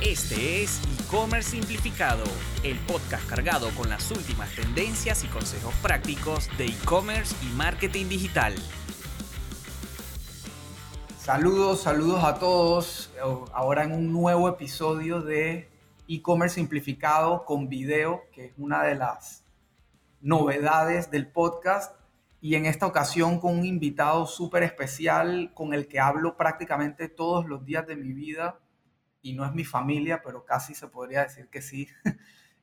Este es e-commerce simplificado, el podcast cargado con las últimas tendencias y consejos prácticos de e-commerce y marketing digital. Saludos, saludos a todos. Ahora en un nuevo episodio de e-commerce simplificado con video, que es una de las novedades del podcast. Y en esta ocasión con un invitado súper especial con el que hablo prácticamente todos los días de mi vida y no es mi familia, pero casi se podría decir que sí.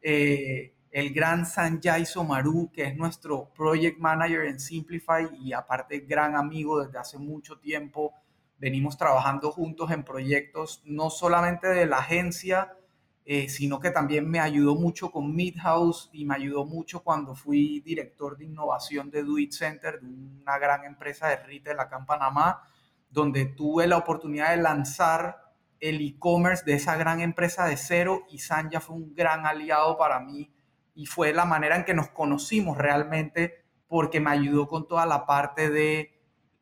Eh, el gran Sanjay Somaru, que es nuestro project manager en Simplify y aparte gran amigo desde hace mucho tiempo. Venimos trabajando juntos en proyectos, no solamente de la agencia, eh, sino que también me ayudó mucho con Midhouse y me ayudó mucho cuando fui director de innovación de Do It Center, de una gran empresa de retail acá en Panamá, donde tuve la oportunidad de lanzar el e-commerce de esa gran empresa de cero y Sanja fue un gran aliado para mí y fue la manera en que nos conocimos realmente porque me ayudó con toda la parte de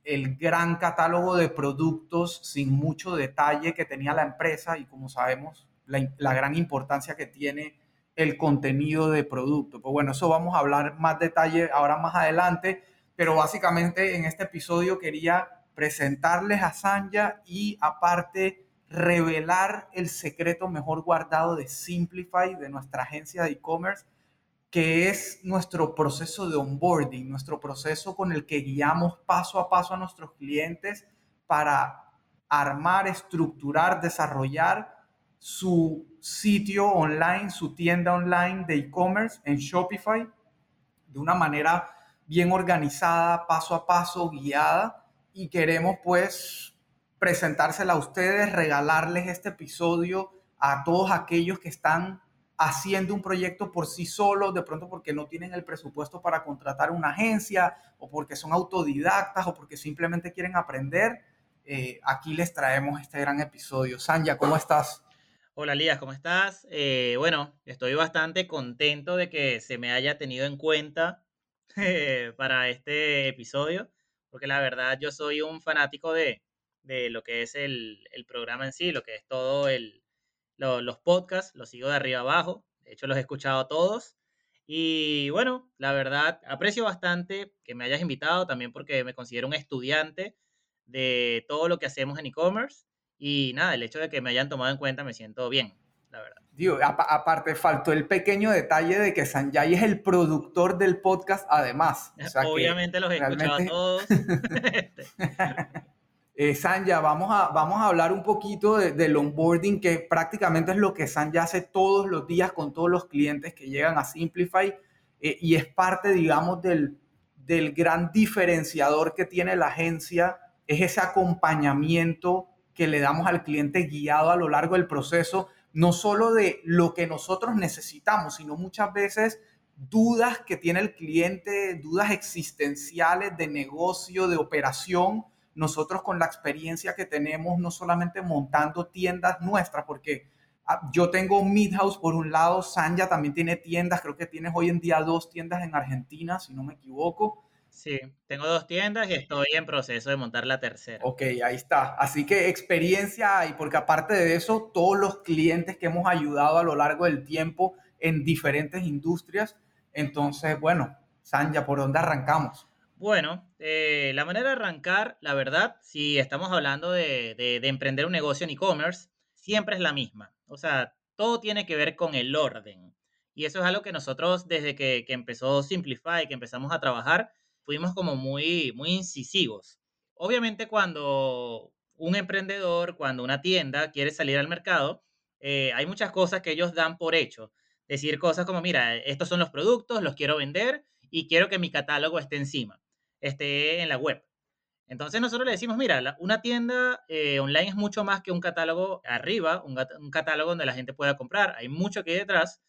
el gran catálogo de productos sin mucho detalle que tenía la empresa y como sabemos la, gran importancia que tiene el contenido de producto. Pues bueno, eso vamos a hablar más detalle ahora más adelante, pero básicamente en este episodio quería presentarles a Sanja y aparte revelar el secreto mejor guardado de Simplify, de nuestra agencia de e-commerce, que es nuestro proceso de onboarding, nuestro proceso con el que guiamos paso a paso a nuestros clientes para armar, estructurar, desarrollar su sitio online, su tienda online de e-commerce en Shopify de una manera bien organizada, paso a paso, guiada. Y queremos pues presentársela a ustedes, regalarles este episodio a todos aquellos que están haciendo un proyecto por sí solos, de pronto porque no tienen el presupuesto para contratar una agencia o porque son autodidactas o porque simplemente quieren aprender. Eh, aquí les traemos este gran episodio. Sanja, ¿cómo estás? Hola Lías, ¿cómo estás? Eh, bueno, estoy bastante contento de que se me haya tenido en cuenta eh, para este episodio, porque la verdad yo soy un fanático de, de lo que es el, programa en sí, lo que es todo el, los podcasts, los sigo de arriba abajo, de hecho los he escuchado todos. Y bueno, la verdad, aprecio bastante que me hayas invitado, también porque me considero un estudiante de todo lo que hacemos en e-commerce. Y nada, el hecho de que me hayan tomado en cuenta me siento bien, la verdad. Digo, aparte faltó el pequeño detalle de que Sanjay es el productor del podcast además. Obviamente los he escuchado todos. Eh, Sanja, vamos a, vamos a hablar un poquito del onboarding, que prácticamente es lo que Sanja hace todos los días con todos los clientes que llegan a Simplify eh, y es parte, digamos, del, del gran diferenciador que tiene la agencia, es ese acompañamiento que le damos al cliente guiado a lo largo del proceso, no solo de lo que nosotros necesitamos, sino muchas veces dudas que tiene el cliente, dudas existenciales de negocio, de operación, nosotros con la experiencia que tenemos, no solamente montando tiendas nuestras, porque ah, yo tengo Midhouse por un lado, Sanja también tiene tiendas, creo que tienes hoy en día dos tiendas en Argentina, si no me equivoco. Sí, tengo dos tiendas y estoy en proceso de montar la tercera. Ok, ahí está. Así que experiencia hay, porque aparte de eso, todos los clientes que hemos ayudado a lo largo del tiempo en diferentes industrias. Entonces, bueno, Sanja, ¿por dónde arrancamos? Bueno, eh, la manera de arrancar, la verdad, si estamos hablando de, emprender un negocio en e-commerce, siempre es la misma. O sea, todo tiene que ver con el orden. Y eso es algo que nosotros desde que, empezó Simplify, que empezamos a trabajar, fuimos como muy, muy incisivos. Obviamente cuando un emprendedor, cuando una tienda quiere salir al mercado, eh, hay muchas cosas que ellos dan por hecho. Decir cosas como, mira, estos son los productos, los quiero vender y quiero que mi catálogo esté encima esté en la web. Entonces nosotros le decimos, mira, una tienda eh, online es mucho más que un catálogo arriba, un, un, catálogo donde la gente pueda comprar, hay mucho que hay detrás,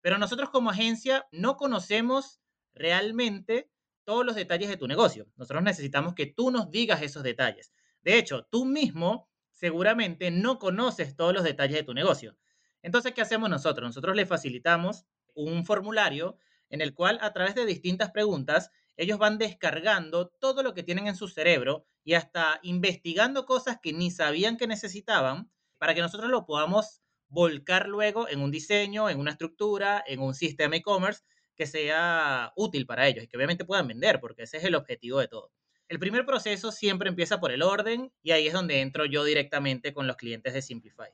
pero nosotros como agencia no conocemos realmente todos los detalles de tu negocio. Nosotros necesitamos que tú nos digas esos detalles. De hecho, tú mismo seguramente no conoces todos los detalles de tu negocio. Entonces, ¿qué hacemos nosotros? Nosotros le facilitamos un formulario en el cual a través de distintas preguntas ellos van descargando todo lo que tienen en su cerebro y hasta investigando cosas que ni sabían que necesitaban para que nosotros lo podamos volcar luego en un diseño, en una estructura, en un sistema e-commerce que sea útil para ellos y que obviamente puedan vender, porque ese es el objetivo de todo. El primer proceso siempre empieza por el orden y ahí es donde entro yo directamente con los clientes de Simplify.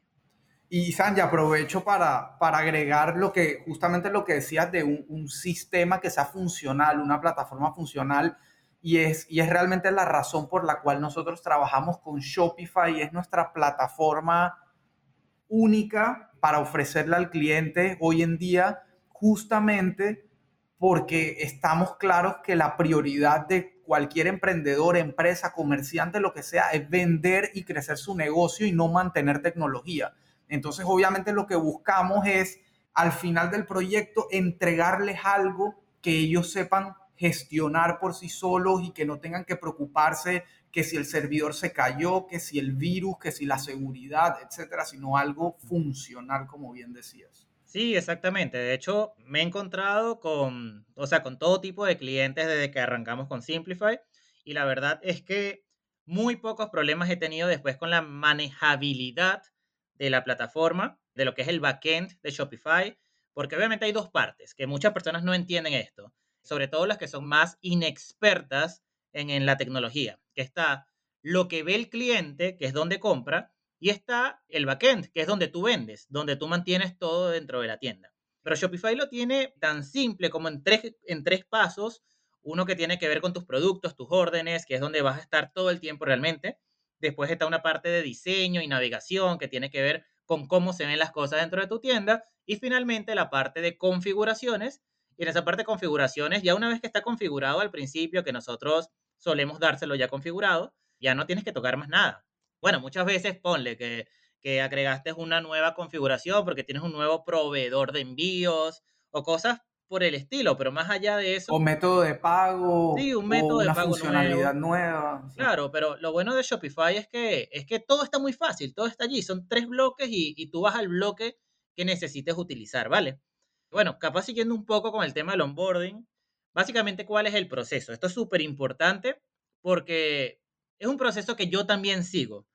Y Sanja, aprovecho para, para agregar lo que, justamente lo que decías de un, un, sistema que sea funcional, una plataforma funcional, y es, y es realmente la razón por la cual nosotros trabajamos con Shopify, es nuestra plataforma única para ofrecerle al cliente hoy en día, justamente porque estamos claros que la prioridad de cualquier emprendedor, empresa, comerciante, lo que sea, es vender y crecer su negocio y no mantener tecnología. Entonces, obviamente lo que buscamos es al final del proyecto entregarles algo que ellos sepan gestionar por sí solos y que no tengan que preocuparse que si el servidor se cayó, que si el virus, que si la seguridad, etcétera, sino algo funcional, como bien decías. Sí, exactamente. De hecho, me he encontrado con, o sea, con todo tipo de clientes desde que arrancamos con Simplify y la verdad es que muy pocos problemas he tenido después con la manejabilidad de la plataforma, de lo que es el backend de Shopify, porque obviamente hay dos partes, que muchas personas no entienden esto, sobre todo las que son más inexpertas en, la tecnología, que está lo que ve el cliente, que es donde compra, y está el backend, que es donde tú vendes, donde tú mantienes todo dentro de la tienda. Pero Shopify lo tiene tan simple como en tres, en tres pasos. Uno que tiene que ver con tus productos, tus órdenes, que es donde vas a estar todo el tiempo realmente. Después está una parte de diseño y navegación que tiene que ver con cómo se ven las cosas dentro de tu tienda. Y finalmente la parte de configuraciones. Y en esa parte de configuraciones, ya una vez que está configurado al principio, que nosotros solemos dárselo ya configurado, ya no tienes que tocar más nada. Bueno, muchas veces ponle que, que agregaste una nueva configuración porque tienes un nuevo proveedor de envíos o cosas por el estilo, pero más allá de eso. O método de pago. Sí, un método o de una pago funcionalidad nueva. Claro, pero lo bueno de Shopify es que, es que todo está muy fácil, todo está allí. Son tres bloques y, y tú vas al bloque que necesites utilizar, ¿vale? Bueno, capaz siguiendo un poco con el tema del onboarding, básicamente cuál es el proceso. Esto es súper importante porque es un proceso que yo también sigo.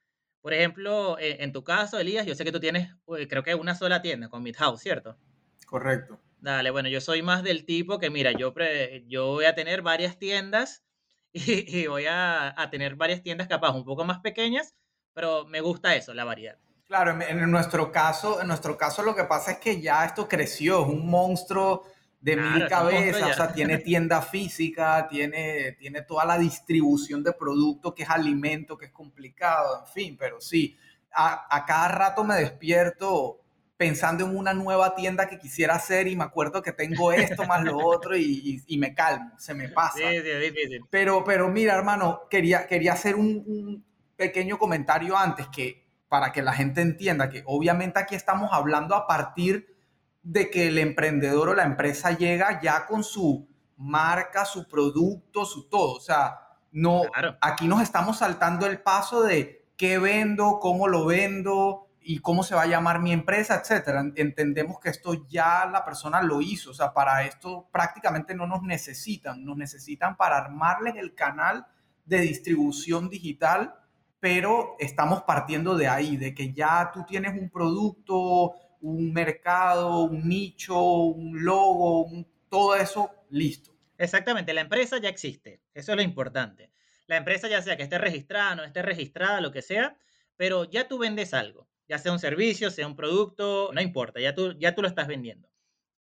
Por ejemplo, eh, en tu caso, Elías, yo sé que tú tienes, eh, creo que una sola tienda con Midhouse, ¿cierto? Correcto. Dale, bueno, yo soy más del tipo que, mira, yo, pre- yo voy a tener varias tiendas y, y voy a, a tener varias tiendas capaz un poco más pequeñas, pero me gusta eso, la variedad. Claro, en, en nuestro caso, en nuestro caso lo que pasa es que ya esto creció, es un monstruo de Claro, mil cabezas, o sea, tiene tienda física, tiene, tiene toda la distribución de producto que es alimento, que es complicado, en fin, pero sí, a, a cada rato me despierto pensando en una nueva tienda que quisiera hacer y me acuerdo que tengo esto más lo otro y, y- y me calmo, se me pasa. Sí, sí, difícil. Pero, pero mira, hermano, quería, quería hacer un, un pequeño comentario antes que para que la gente entienda que obviamente aquí estamos hablando a partir de que el emprendedor o la empresa llega ya con su marca, su producto, su todo. O sea, no, Claro. aquí nos estamos saltando el paso de qué vendo, cómo lo vendo y cómo se va a llamar mi empresa, etcétera. Entendemos que esto ya la persona lo hizo, o sea, para esto prácticamente no nos necesitan, nos necesitan para armarles el canal de distribución digital, pero estamos partiendo de ahí, de que ya tú tienes un producto, un mercado, un nicho, un logo, un- todo eso listo. Exactamente, la empresa ya existe, eso es lo importante. La empresa ya sea que esté registrada, no esté registrada, lo que sea, pero ya tú vendes algo, ya sea un servicio, sea un producto, no importa, ya tú, ya tú lo estás vendiendo.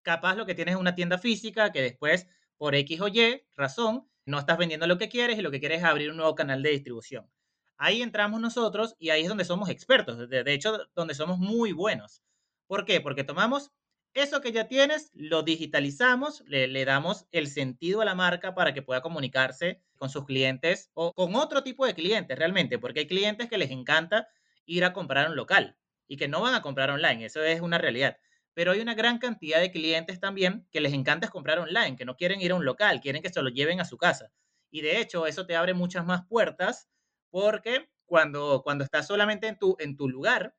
Capaz lo que tienes es una tienda física que después, por X o Y razón, no estás vendiendo lo que quieres y lo que quieres es abrir un nuevo canal de distribución. Ahí entramos nosotros y ahí es donde somos expertos, de, hecho, donde somos muy buenos. ¿Por qué? Porque tomamos eso que ya tienes, lo digitalizamos, le, le damos el sentido a la marca para que pueda comunicarse con sus clientes o con otro tipo de clientes realmente, porque hay clientes que les encanta ir a comprar un local y que no van a comprar online, eso es una realidad. Pero hay una gran cantidad de clientes también que les encanta comprar online, que no quieren ir a un local, quieren que se lo lleven a su casa. Y de hecho, eso te abre muchas más puertas porque cuando, cuando estás solamente en tu, en tu lugar,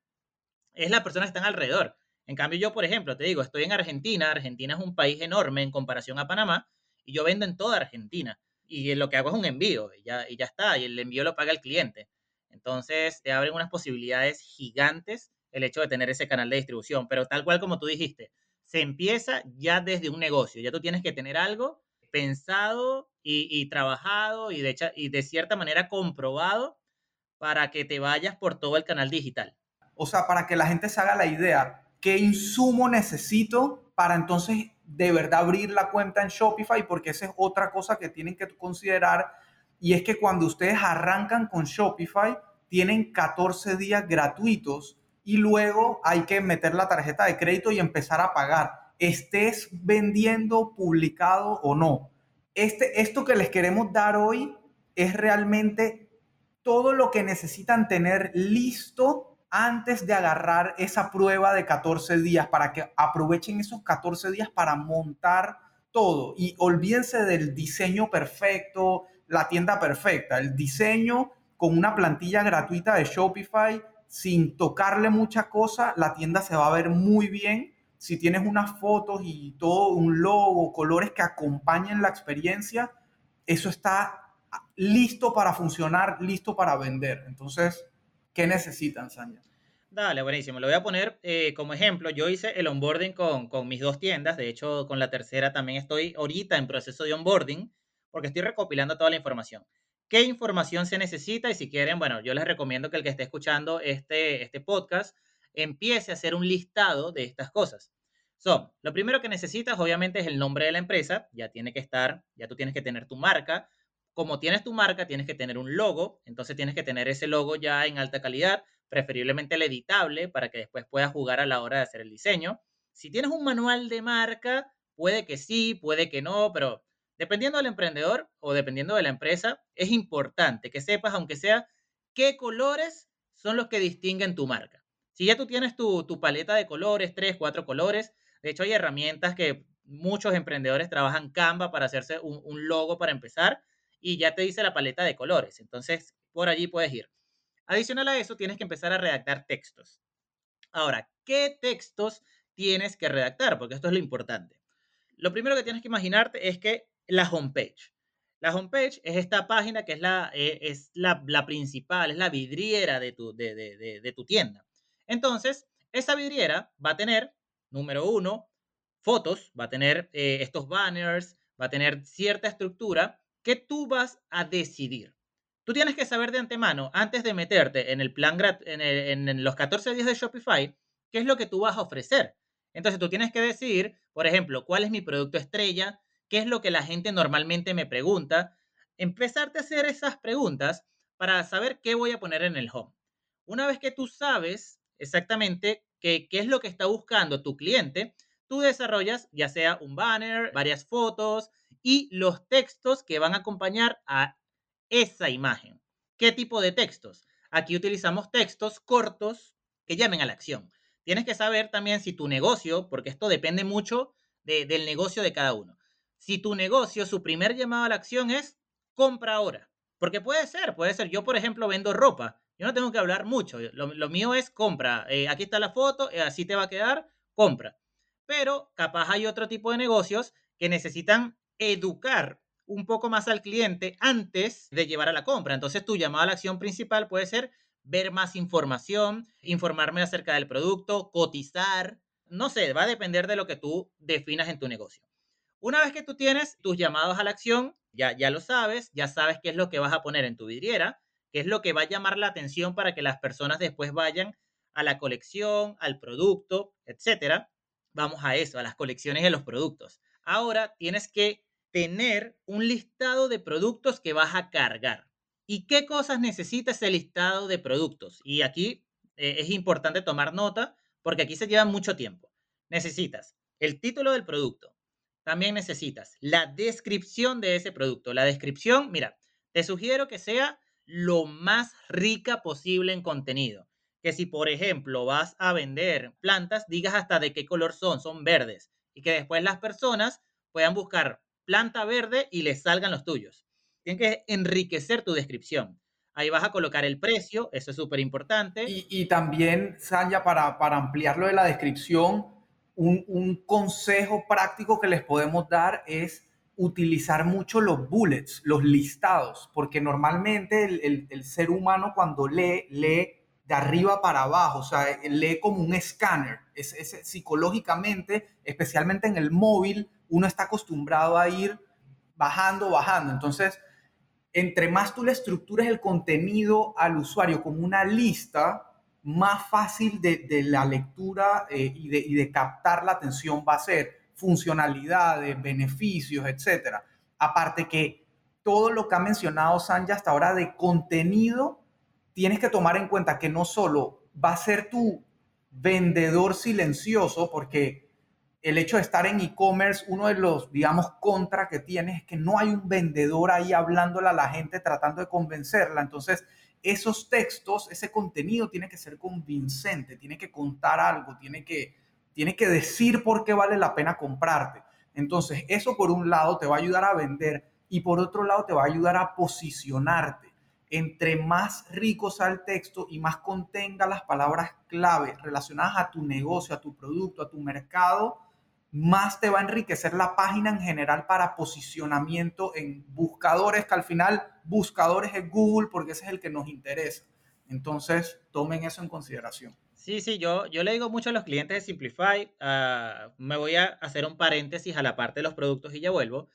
es las personas que están alrededor. En cambio, yo, por ejemplo, te digo, estoy en Argentina. Argentina es un país enorme en comparación a Panamá y yo vendo en toda Argentina. Y lo que hago es un envío y ya, y ya está. Y el envío lo paga el cliente. Entonces, te abren unas posibilidades gigantes el hecho de tener ese canal de distribución, pero tal cual como tú dijiste, se empieza ya desde un negocio, ya tú tienes que tener algo pensado y, trabajado y de, y de cierta manera comprobado para que te vayas por todo el canal digital. O sea, para que la gente se haga la idea, ¿qué insumo necesito para entonces de verdad abrir la cuenta en Shopify? Porque esa es otra cosa que tienen que considerar y es que cuando ustedes arrancan con Shopify, tienen 14 días gratuitos y luego hay que meter la tarjeta de crédito y empezar a pagar, estés vendiendo, publicado o no. Este, esto que les queremos dar hoy es realmente todo lo que necesitan tener listo antes de agarrar esa prueba de 14 días para que aprovechen esos 14 días para montar todo y olvídense del diseño perfecto, la tienda perfecta, el diseño con una plantilla gratuita de Shopify sin tocarle mucha cosa, la tienda se va a ver muy bien. Si tienes unas fotos y todo, un logo, colores que acompañen la experiencia, eso está listo para funcionar, listo para vender. Entonces, ¿qué necesitan, Sanya? Dale, buenísimo. Lo voy a poner eh, como ejemplo. Yo hice el onboarding con, con mis dos tiendas. De hecho, con la tercera también estoy ahorita en proceso de onboarding porque estoy recopilando toda la información qué información se necesita y si quieren, bueno, yo les recomiendo que el que esté escuchando este, este podcast empiece a hacer un listado de estas cosas. So, lo primero que necesitas obviamente es el nombre de la empresa, ya tiene que estar, ya tú tienes que tener tu marca. Como tienes tu marca, tienes que tener un logo, entonces tienes que tener ese logo ya en alta calidad, preferiblemente el editable para que después puedas jugar a la hora de hacer el diseño. Si tienes un manual de marca, puede que sí, puede que no, pero Dependiendo del emprendedor o dependiendo de la empresa, es importante que sepas, aunque sea, qué colores son los que distinguen tu marca. Si ya tú tienes tu, paleta de colores, tres, cuatro colores, de hecho hay herramientas que muchos emprendedores trabajan Canva para hacerse un, un logo para empezar y ya te dice la paleta de colores. Entonces, por allí puedes ir. Adicional a eso, tienes que empezar a redactar textos. Ahora, ¿qué textos tienes que redactar? Porque esto es lo importante. Lo primero que tienes que imaginarte es que la homepage. La homepage es esta página que es la, eh, es la, principal, es la vidriera de tu, de, tu tienda. Entonces, esa vidriera va a tener, número uno, fotos, va a tener eh, estos banners, va a tener cierta estructura que tú vas a decidir. Tú tienes que saber de antemano, antes de meterte en el plan en, en, los 14 días de Shopify, qué es lo que tú vas a ofrecer. Entonces tú tienes que decir, por ejemplo, cuál es mi producto estrella, qué es lo que la gente normalmente me pregunta, empezarte a hacer esas preguntas para saber qué voy a poner en el home. Una vez que tú sabes exactamente qué, qué es lo que está buscando tu cliente, tú desarrollas ya sea un banner, varias fotos y los textos que van a acompañar a esa imagen. ¿Qué tipo de textos? Aquí utilizamos textos cortos que llamen a la acción. Tienes que saber también si tu negocio, porque esto depende mucho del negocio de cada uno si tu negocio, su primer llamado a la acción es compra ahora. Porque puede ser, puede ser. Yo, por ejemplo, vendo ropa. Yo no tengo que hablar mucho. Lo, mío es compra. Eh, aquí está la foto, eh, así te va a quedar, compra. Pero capaz hay otro tipo de negocios que necesitan educar un poco más al cliente antes de llevar a la compra. Entonces, tu llamada a la acción principal puede ser ver más información, informarme acerca del producto, cotizar. No sé, va a depender de lo que tú definas en tu negocio. Una vez que tú tienes tus llamados a la acción, ya, ya lo sabes, ya sabes qué es lo que vas a poner en tu vidriera, qué es lo que va a llamar la atención para que las personas después vayan a la colección, al producto, etcétera. Vamos a eso, a las colecciones de los productos. Ahora tienes que tener un listado de productos que vas a cargar. ¿Y qué cosas necesita ese listado de productos? Y aquí eh, es importante tomar nota porque aquí se lleva mucho tiempo. Necesitas el título del producto, también necesitas la descripción de ese producto. La descripción, mira, te sugiero que sea lo más rica posible en contenido. Que si, por ejemplo, vas a vender plantas, digas hasta de qué color son, son verdes. Y que después las personas puedan buscar planta verde y les salgan los tuyos. Tienes que enriquecer tu descripción. Ahí vas a colocar el precio, eso es súper importante. Y, también, Sanya, para, para ampliar lo de la descripción, un, consejo práctico que les podemos dar es utilizar mucho los bullets, los listados, porque normalmente el, ser humano cuando lee, lee de arriba para abajo, o sea, lee como un escáner. Es, psicológicamente, especialmente en el móvil, uno está acostumbrado a ir bajando, bajando. Entonces, entre más tú le estructures el contenido al usuario como una lista, más fácil de, la lectura eh, y, de, captar la atención va a ser funcionalidades, beneficios, etc. Aparte que todo lo que ha mencionado Sanja hasta ahora de contenido tienes que tomar en cuenta que no solo va a ser tu vendedor silencioso, porque el hecho de estar en e-commerce, uno de los, digamos, contra que tienes es que no hay un vendedor ahí hablándole a la gente tratando de convencerla. Entonces, esos textos, ese contenido tiene que ser convincente, tiene que contar algo, tiene que, tiene que decir por qué vale la pena comprarte. Entonces, eso por un lado te va a ayudar a vender y por otro lado te va a ayudar a posicionarte entre más rico sea el texto y más contenga las palabras clave relacionadas a tu negocio, a tu producto, a tu mercado, más te va a enriquecer la página en general para posicionamiento en buscadores, que al final buscadores es Google porque ese es el que nos interesa. Entonces, tomen eso en consideración. Sí, sí, yo, yo le digo mucho a los clientes de Simplify, ah, me voy a hacer un paréntesis a la parte de los productos y ya vuelvo.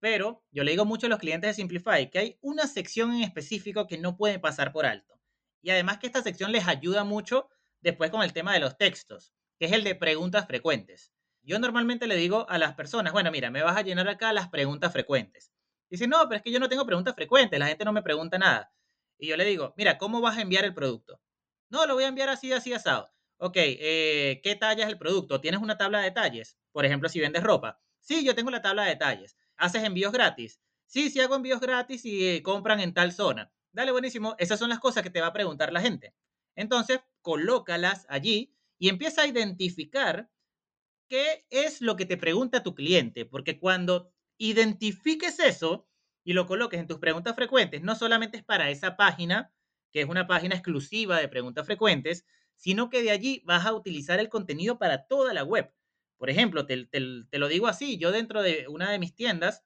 Pero yo le digo mucho a los clientes de Simplify que hay una sección en específico que no pueden pasar por alto. Y además que esta sección les ayuda mucho después con el tema de los textos, que es el de preguntas frecuentes. Yo normalmente le digo a las personas, bueno, mira, me vas a llenar acá las preguntas frecuentes. Dicen, no, pero es que yo no tengo preguntas frecuentes, la gente no me pregunta nada. Y yo le digo, mira, ¿cómo vas a enviar el producto? No, lo voy a enviar así, así, asado. Ok, eh, ¿qué talla es el producto? ¿Tienes una tabla de detalles? Por ejemplo, si vendes ropa. Sí, yo tengo la tabla de detalles. ¿Haces envíos gratis? Sí, sí hago envíos gratis y eh, compran en tal zona. Dale, buenísimo. Esas son las cosas que te va a preguntar la gente. Entonces, colócalas allí y empieza a identificar qué es lo que te pregunta tu cliente, porque cuando identifiques eso y lo coloques en tus preguntas frecuentes, no solamente es para esa página, que es una página exclusiva de preguntas frecuentes, sino que de allí vas a utilizar el contenido para toda la web. Por ejemplo, te, lo digo así, yo dentro de una de mis tiendas,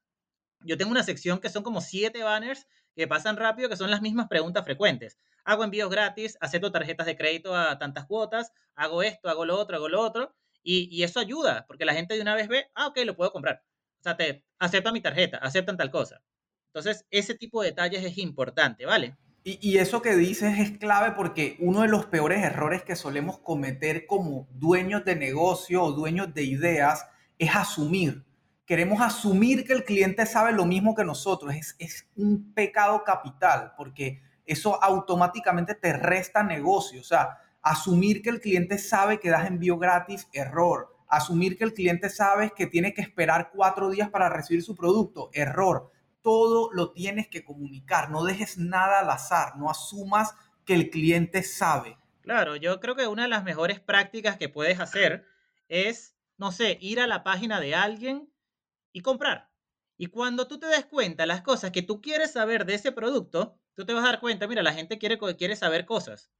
yo tengo una sección que son como siete banners que pasan rápido, que son las mismas preguntas frecuentes. Hago envíos gratis, acepto tarjetas de crédito a tantas cuotas, hago esto, hago lo otro, hago lo otro, y, eso ayuda, porque la gente de una vez ve, ah, ok, lo puedo comprar. O sea, te acepta mi tarjeta, aceptan tal cosa. Entonces, ese tipo de detalles es importante, ¿vale? Y, eso que dices es clave porque uno de los peores errores que solemos cometer como dueños de negocio o dueños de ideas es asumir. Queremos asumir que el cliente sabe lo mismo que nosotros. Es, es un pecado capital porque eso automáticamente te resta negocio. O sea, asumir que el cliente sabe que das envío gratis, error. Asumir que el cliente sabe que tiene que esperar cuatro días para recibir su producto, error todo lo tienes que comunicar, no dejes nada al azar, no asumas que el cliente sabe. Claro, yo creo que una de las mejores prácticas que puedes hacer es, no sé, ir a la página de alguien y comprar. Y cuando tú te des cuenta las cosas que tú quieres saber de ese producto, tú te vas a dar cuenta, mira, la gente quiere, quiere saber cosas.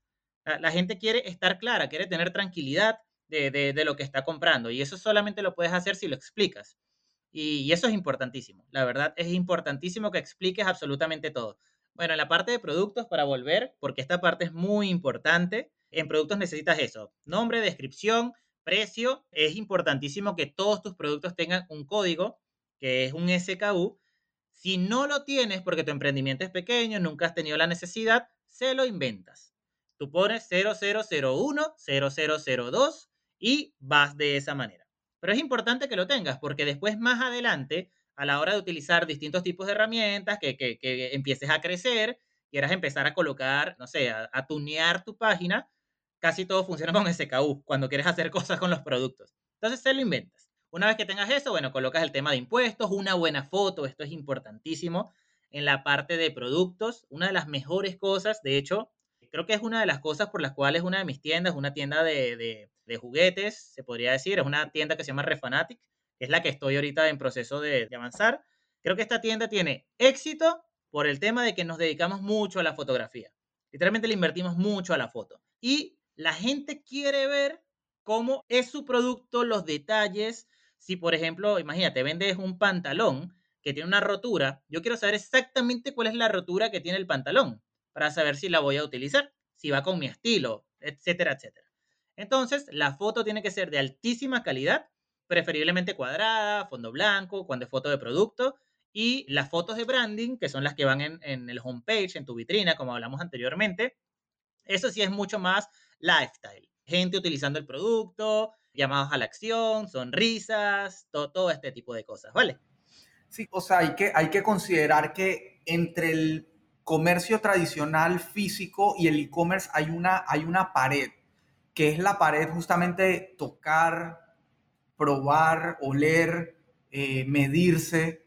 La, gente quiere estar clara, quiere tener tranquilidad de, de lo que está comprando. Y eso solamente lo puedes hacer si lo explicas. Y, eso es importantísimo. La verdad es importantísimo que expliques absolutamente todo. Bueno, en la parte de productos, para volver, porque esta parte es muy importante, en productos necesitas eso, nombre, descripción, precio. Es importantísimo que todos tus productos tengan un código, que es un SKU. Si no lo tienes porque tu emprendimiento es pequeño, nunca has tenido la necesidad, se lo inventas. Tú pones 0001, 0002 y vas de esa manera. Pero es importante que lo tengas porque después más adelante, a la hora de utilizar distintos tipos de herramientas, que, empieces a crecer, quieras empezar a colocar, no sé, a, tunear tu página, casi todo funciona con SKU cuando quieres hacer cosas con los productos. Entonces se lo inventas. Una vez que tengas eso, bueno, colocas el tema de impuestos, una buena foto, esto es importantísimo en la parte de productos. Una de las mejores cosas, de hecho, creo que es una de las cosas por las cuales una de mis tiendas, una tienda de, juguetes, se podría decir, es una tienda que se llama Refanatic, que es la que estoy ahorita en proceso de, de avanzar. Creo que esta tienda tiene éxito por el tema de que nos dedicamos mucho a la fotografía. Literalmente le invertimos mucho a la foto. Y la gente quiere ver cómo es su producto, los detalles. Si, por ejemplo, imagínate, vendes un pantalón que tiene una rotura, yo quiero saber exactamente cuál es la rotura que tiene el pantalón para saber si la voy a utilizar. si va con mi estilo, etcétera, etcétera. Entonces, la foto tiene que ser de altísima calidad, preferiblemente cuadrada, fondo blanco, cuando es foto de producto, y las fotos de branding, que son las que van en, en el homepage, en tu vitrina, como hablamos anteriormente, eso sí es mucho más lifestyle. Gente utilizando el producto, llamados a la acción, sonrisas, todo, este tipo de cosas, ¿vale? Sí, o sea, hay que, hay que considerar que entre el comercio tradicional físico y el e-commerce hay una, hay una pared, que es la pared justamente de tocar, probar, oler, eh, medirse.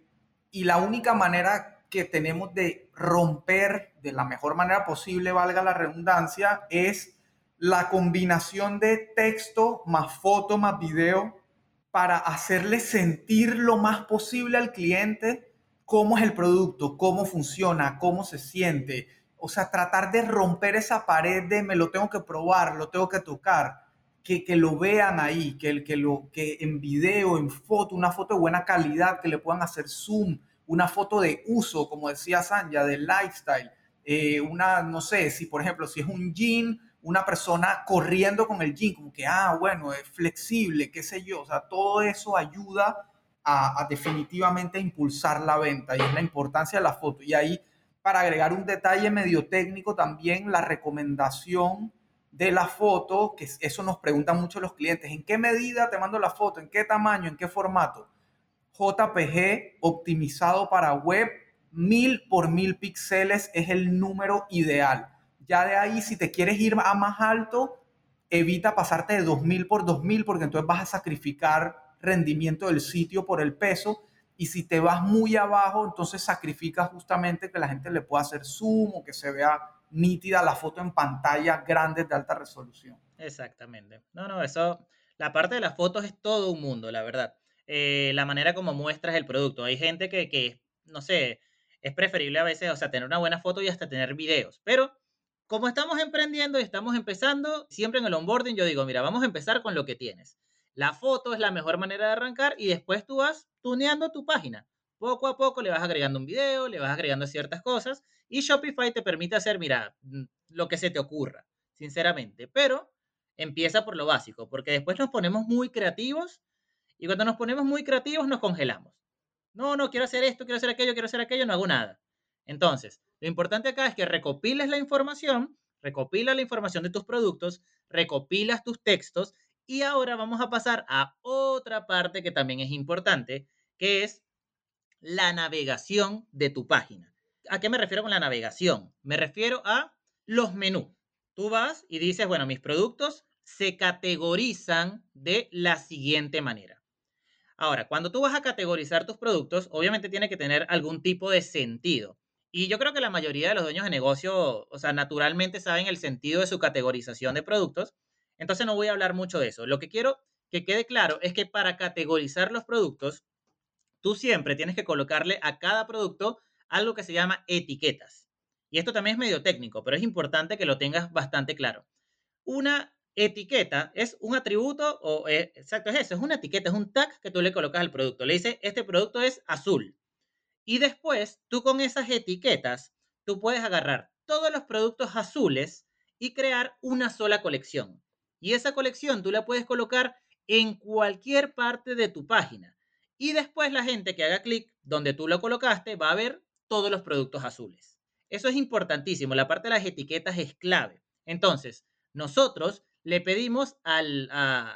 Y la única manera que tenemos de romper de la mejor manera posible, valga la redundancia, es la combinación de texto más foto más video para hacerle sentir lo más posible al cliente cómo es el producto, cómo funciona, cómo se siente. O sea, tratar de romper esa pared de me lo tengo que probar, lo tengo que tocar, que, que lo vean ahí, que, que, lo, que en video, en foto, una foto de buena calidad, que le puedan hacer zoom, una foto de uso, como decía Sanja, de lifestyle. Eh, una, no sé, si por ejemplo, si es un jean, una persona corriendo con el jean, como que, ah, bueno, es flexible, qué sé yo, o sea, todo eso ayuda a, definitivamente impulsar la venta y es la importancia de la foto. Y ahí, para agregar un detalle medio técnico también, la recomendación de la foto, que eso nos preguntan mucho los clientes, ¿en qué medida te mando la foto? ¿En qué tamaño? ¿En qué formato? JPG optimizado para web, mil por mil píxeles es el número ideal ya de ahí, si te quieres ir a más alto, evita pasarte de 2000 por 2000 porque entonces vas a sacrificar rendimiento del sitio por el peso. Y si te vas muy abajo, entonces sacrificas justamente que la gente le pueda hacer zoom o que se vea nítida la foto en pantalla grande de alta resolución. Exactamente. No, no, eso, la parte de las fotos es todo un mundo, la verdad. Eh, la manera como muestras el producto. Hay gente que, que, no sé, es preferible a veces, o sea, tener una buena foto y hasta tener videos. Pero como estamos emprendiendo y estamos empezando, siempre en el onboarding yo digo, mira, vamos a empezar con lo que tienes. La foto es la mejor manera de arrancar y después tú vas tuneando tu página. Poco a poco le vas agregando un video, le vas agregando ciertas cosas y Shopify te permite hacer, mira, mm, lo que se te ocurra, sinceramente. Pero empieza por lo básico, porque después nos ponemos muy creativos y cuando nos ponemos muy creativos nos congelamos. No, no, quiero hacer esto, quiero hacer aquello, quiero hacer aquello, no hago nada. Entonces, lo importante acá es que recopiles la información, recopila la información de tus productos, recopilas tus textos y ahora vamos a pasar a otra parte que también es importante, que es la navegación de tu página. ¿A qué me refiero con la navegación? Me refiero a los menús. Tú vas y dices, bueno, mis productos se categorizan de la siguiente manera. Ahora, cuando tú vas a categorizar tus productos, obviamente tiene que tener algún tipo de sentido. Y yo creo que la mayoría de los dueños de negocio, o sea, naturalmente saben el sentido de su categorización de productos. Entonces no voy a hablar mucho de eso. Lo que quiero que quede claro es que para categorizar los productos, tú siempre tienes que colocarle a cada producto algo que se llama etiquetas. Y esto también es medio técnico, pero es importante que lo tengas bastante claro. Una etiqueta es un atributo, o eh, exacto, es eso, es una etiqueta, es un tag que tú le colocas al producto. Le dices, este producto es azul. Y después, tú con esas etiquetas, tú puedes agarrar todos los productos azules y crear una sola colección. Y esa colección tú la puedes colocar en cualquier parte de tu página. Y después la gente que haga clic donde tú lo colocaste va a ver todos los productos azules. Eso es importantísimo. La parte de las etiquetas es clave. Entonces, nosotros le pedimos al,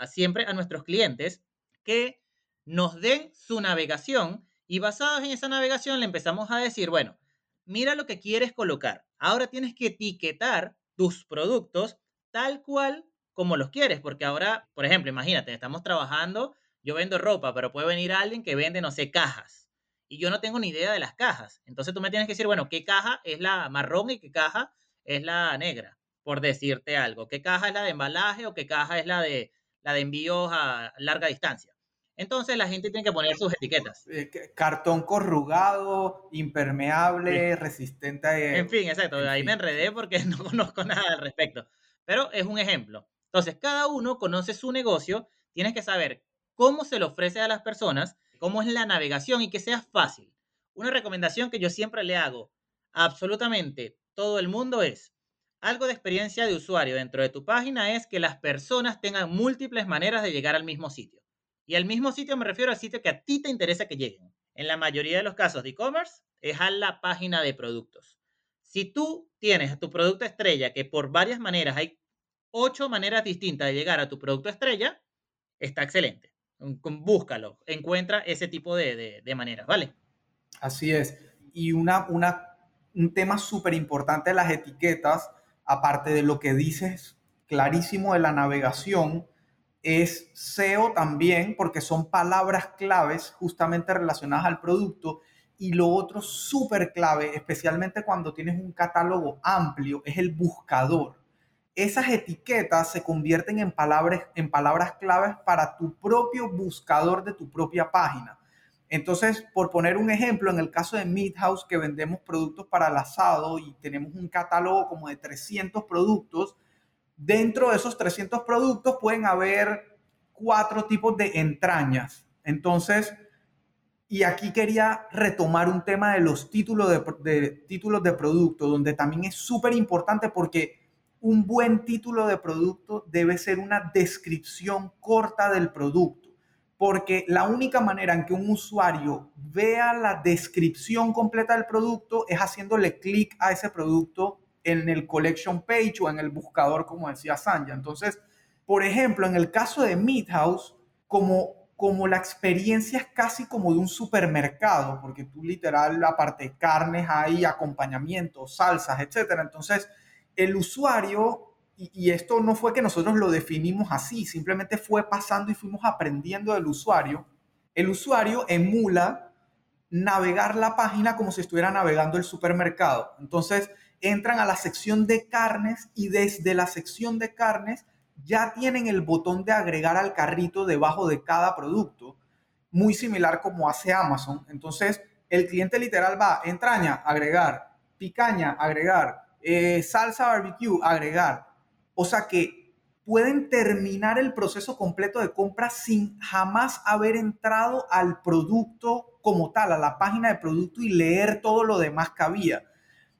siempre a nuestros clientes que nos den su navegación y basados en esa navegación le empezamos a decir, bueno, mira lo que quieres colocar. Ahora tienes que etiquetar tus productos tal cual como los quieres, porque ahora, por ejemplo, imagínate, estamos trabajando, yo vendo ropa, pero puede venir alguien que vende, no sé, cajas. Y yo no tengo ni idea de las cajas. Entonces tú me tienes que decir, bueno, ¿qué caja es la marrón y qué caja es la negra? Por decirte algo. ¿Qué caja es la de embalaje o qué caja es la de, la de envíos a larga distancia? Entonces la gente tiene que poner sus etiquetas. Eh, cartón corrugado, impermeable, resistente a... En fin, exacto. Ahí me enredé porque no conozco nada al respecto. Pero es un ejemplo. Entonces, cada uno conoce su negocio, tienes que saber cómo se lo ofrece a las personas, cómo es la navegación y que sea fácil. Una recomendación que yo siempre le hago a absolutamente todo el mundo es, algo de experiencia de usuario dentro de tu página es que las personas tengan múltiples maneras de llegar al mismo sitio. Y al mismo sitio me refiero al sitio que a ti te interesa que lleguen. En la mayoría de los casos de e-commerce es a la página de productos. Si tú tienes tu producto estrella, que por varias maneras hay ocho maneras distintas de llegar a tu producto estrella, está excelente. Búscalo, encuentra ese tipo de, maneras, ¿vale? Así es. Y una, una, un tema súper importante de las etiquetas, aparte de lo que dices clarísimo de la navegación, es SEO también, porque son palabras claves justamente relacionadas al producto. Y lo otro súper clave, especialmente cuando tienes un catálogo amplio, es el buscador esas etiquetas se convierten en palabras, en palabras claves para tu propio buscador de tu propia página. Entonces, por poner un ejemplo, en el caso de Meat House, que vendemos productos para el asado y tenemos un catálogo como de 300 productos, dentro de esos 300 productos pueden haber cuatro tipos de entrañas. Entonces, y aquí quería retomar un tema de los títulos de, de títulos de producto, donde también es súper importante porque un buen título de producto debe ser una descripción corta del producto, porque la única manera en que un usuario vea la descripción completa del producto es haciéndole clic a ese producto en el collection page o en el buscador, como decía Sanja. Entonces, por ejemplo, en el caso de Meat House, como, como la experiencia es casi como de un supermercado, porque tú literal, aparte de carnes, hay acompañamientos, salsas, etcétera. Entonces, el usuario, y, esto no fue que nosotros lo definimos así, simplemente fue pasando y fuimos aprendiendo del usuario, el usuario emula navegar la página como si estuviera navegando el supermercado. Entonces entran a la sección de carnes y desde la sección de carnes ya tienen el botón de agregar al carrito debajo de cada producto, muy similar como hace Amazon. Entonces el cliente literal va, entraña, agregar, picaña, agregar, eh, salsa barbecue, agregar. O sea que pueden terminar el proceso completo de compra sin jamás haber entrado al producto como tal, a la página de producto y leer todo lo demás que había.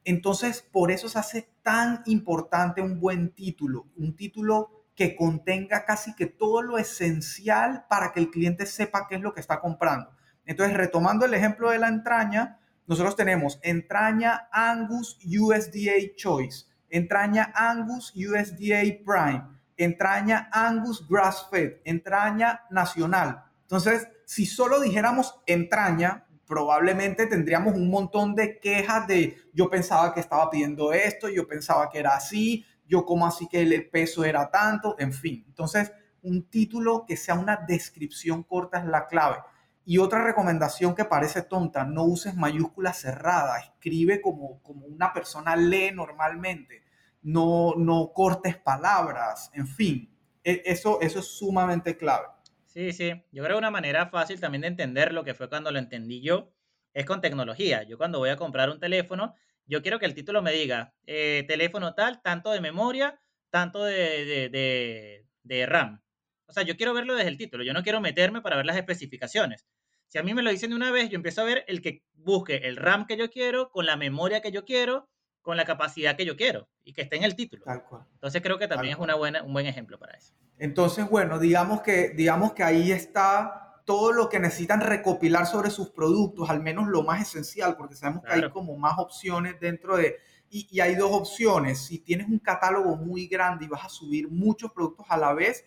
Entonces, por eso se hace tan importante un buen título, un título que contenga casi que todo lo esencial para que el cliente sepa qué es lo que está comprando. Entonces, retomando el ejemplo de la entraña, nosotros tenemos entraña Angus USDA Choice, entraña Angus USDA Prime, entraña Angus Grass Fed, entraña Nacional. Entonces, si solo dijéramos entraña, probablemente tendríamos un montón de quejas de yo pensaba que estaba pidiendo esto, yo pensaba que era así, yo como así que el peso era tanto, en fin. Entonces, un título que sea una descripción corta es la clave. Y otra recomendación que parece tonta, no uses mayúsculas cerradas, escribe como, como una persona lee normalmente, no, no cortes palabras, en fin, e, eso, eso es sumamente clave. Sí, sí, yo creo que una manera fácil también de entender lo que fue cuando lo entendí yo es con tecnología. Yo cuando voy a comprar un teléfono, yo quiero que el título me diga eh, teléfono tal, tanto de memoria, tanto de, de, de, de RAM. O sea, yo quiero verlo desde el título, yo no quiero meterme para ver las especificaciones. Si a mí me lo dicen de una vez, yo empiezo a ver el que busque el RAM que yo quiero, con la memoria que yo quiero, con la capacidad que yo quiero y que esté en el título. Tal cual. Entonces creo que también es una buena, un buen ejemplo para eso. Entonces, bueno, digamos que, digamos que ahí está todo lo que necesitan recopilar sobre sus productos, al menos lo más esencial, porque sabemos que hay como más opciones dentro de... Y, y hay dos opciones. Si tienes un catálogo muy grande y vas a subir muchos productos a la vez,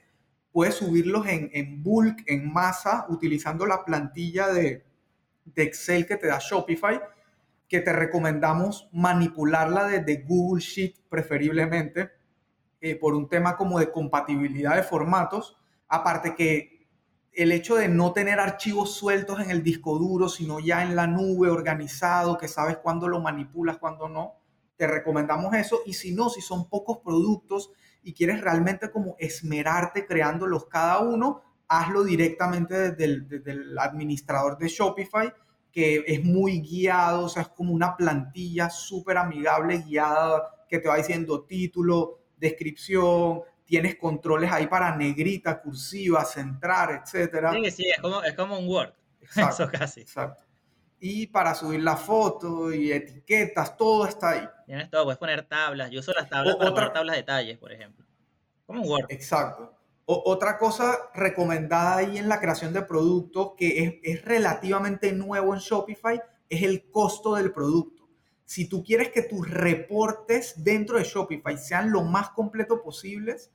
puedes subirlos en, en bulk, en masa, utilizando la plantilla de, de, Excel que te da Shopify, que te recomendamos manipularla desde Google Sheet preferiblemente, eh, por un tema como de compatibilidad de formatos. Aparte que el hecho de no tener archivos sueltos en el disco duro, sino ya en la nube organizado, que sabes cuándo lo manipulas, cuándo no, te recomendamos eso. Y si no, si son pocos productos y quieres realmente como esmerarte creándolos cada uno, hazlo directamente desde el, administrador de Shopify, que es muy guiado, o sea, es como una plantilla súper amigable, guiada, que te va diciendo título, descripción, tienes controles ahí para negrita, cursiva, centrar, etcétera. Sí, sí, es como, es como un Word. Exacto, Eso casi. Exacto. Y para subir la foto y etiquetas, todo está ahí. Tienes todo, puedes poner tablas. Yo uso las tablas para poner tablas de detalles, por ejemplo. Como un Word. Exacto. otra cosa recomendada ahí en la creación de productos que es, es relativamente nuevo en Shopify es el costo del producto. Si tú quieres que tus reportes dentro de Shopify sean lo más completo posibles,